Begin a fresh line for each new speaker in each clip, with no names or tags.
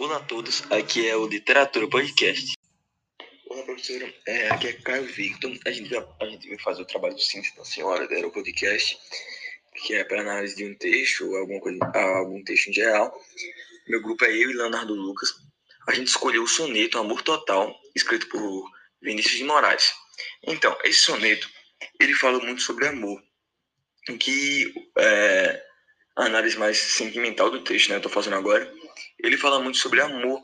Olá a todos, aqui é o Literatura Podcast. Olá professora, é, aqui é Caio Victor. A gente, vai, a gente vai fazer o trabalho do síntese da senhora da Aero Podcast, que é para análise de um texto ou alguma coisa, algum texto em geral. Meu grupo é eu e Leonardo Lucas. A gente escolheu o soneto Amor Total, escrito por Vinícius de Moraes. Então, esse soneto, ele fala muito sobre amor, em que é, a análise mais sentimental do texto, né, eu tô fazendo agora, ele fala muito sobre amor.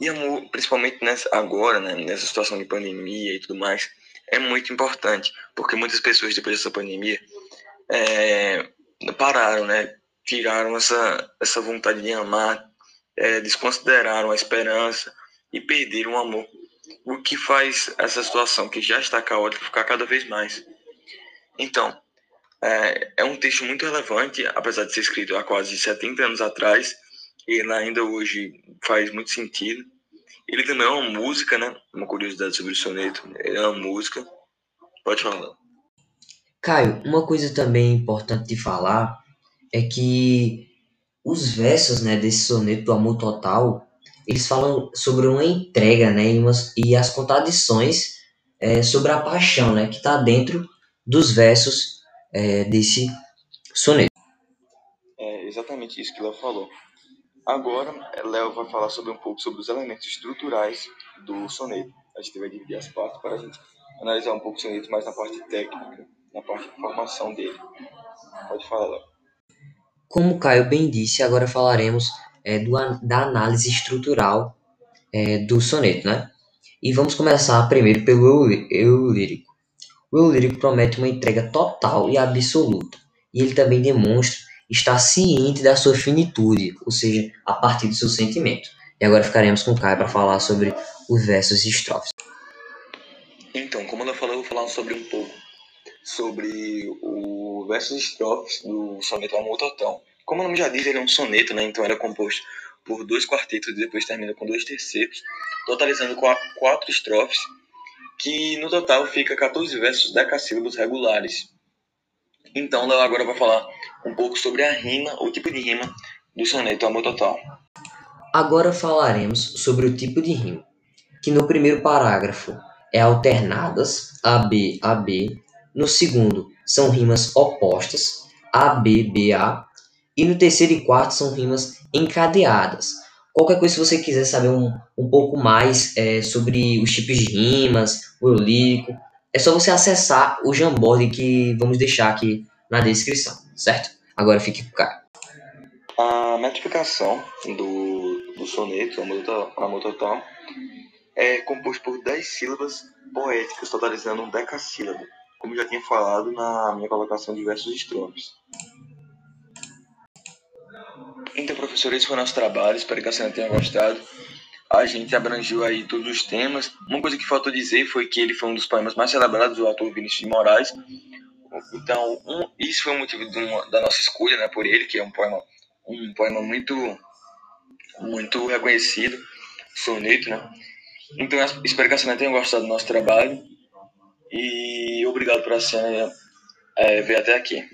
E amor, principalmente nessa, agora, né, nessa situação de pandemia e tudo mais, é muito importante, porque muitas pessoas depois dessa pandemia é, pararam, né, tiraram essa, essa vontade de amar, é, desconsideraram a esperança e perderam o amor. O que faz essa situação, que já está caótica, ficar cada vez mais. Então, é, é um texto muito relevante, apesar de ser escrito há quase 70 anos atrás, ele ainda hoje faz muito sentido. Ele também é uma música, né? Uma curiosidade sobre o soneto. Ele é uma música. Pode falar.
Caio, uma coisa também importante de falar é que os versos né, desse soneto do Amor Total, eles falam sobre uma entrega né, e, umas, e as contradições é, sobre a paixão né, que está dentro dos versos é, desse soneto.
É exatamente isso que ela falou. Agora, Léo vai falar sobre um pouco sobre os elementos estruturais do soneto. A gente vai dividir as partes para a gente analisar um pouco o soneto mais na parte técnica, na parte de formação dele. Pode falar, Léo.
Como Caio bem disse, agora falaremos é, do, da análise estrutural é, do soneto, né? E vamos começar primeiro pelo eu lírico. O eu lírico promete uma entrega total e absoluta, e ele também demonstra está ciente da sua finitude, ou seja, a partir do seu sentimento. E agora ficaremos com o Caio para falar sobre os versos e estrofes.
Então, como ela falou, eu vou falar sobre um pouco sobre o versos e estrofes do soneto Amor Total. Como o nome já diz, ele é um soneto, né? Então era composto por dois quartetos e depois termina com dois terceiros, totalizando quatro estrofes, que no total fica 14 versos decassílabos regulares. Então, Léo agora vai falar um pouco sobre a rima, o tipo de rima do soneto Amor Total.
Agora falaremos sobre o tipo de rima, que no primeiro parágrafo é alternadas, AB, AB, no segundo são rimas opostas, AB, BA, e no terceiro e quarto são rimas encadeadas. Qualquer coisa, se você quiser saber um, um pouco mais é, sobre os tipos de rimas, o lírico, é só você acessar o Jamboard que vamos deixar aqui na descrição, certo? Agora fique com o cara.
A metrificação do, do soneto, Amor Total, é composto por 10 sílabas poéticas, totalizando um decassílabo, como já tinha falado na minha colocação de versos estrofes. Então, professor, esse foi o nosso trabalho. Espero que a senhora tenha gostado a gente abrangiu aí todos os temas. Uma coisa que faltou dizer foi que ele foi um dos poemas mais celebrados do autor Vinícius de Moraes. Então, um, isso foi o motivo uma, da nossa escolha né, por ele, que é um poema, um poema muito, muito reconhecido, soneto, né? Então, espero que a senhora tenha gostado do nosso trabalho e obrigado por a senhora é, ver até aqui.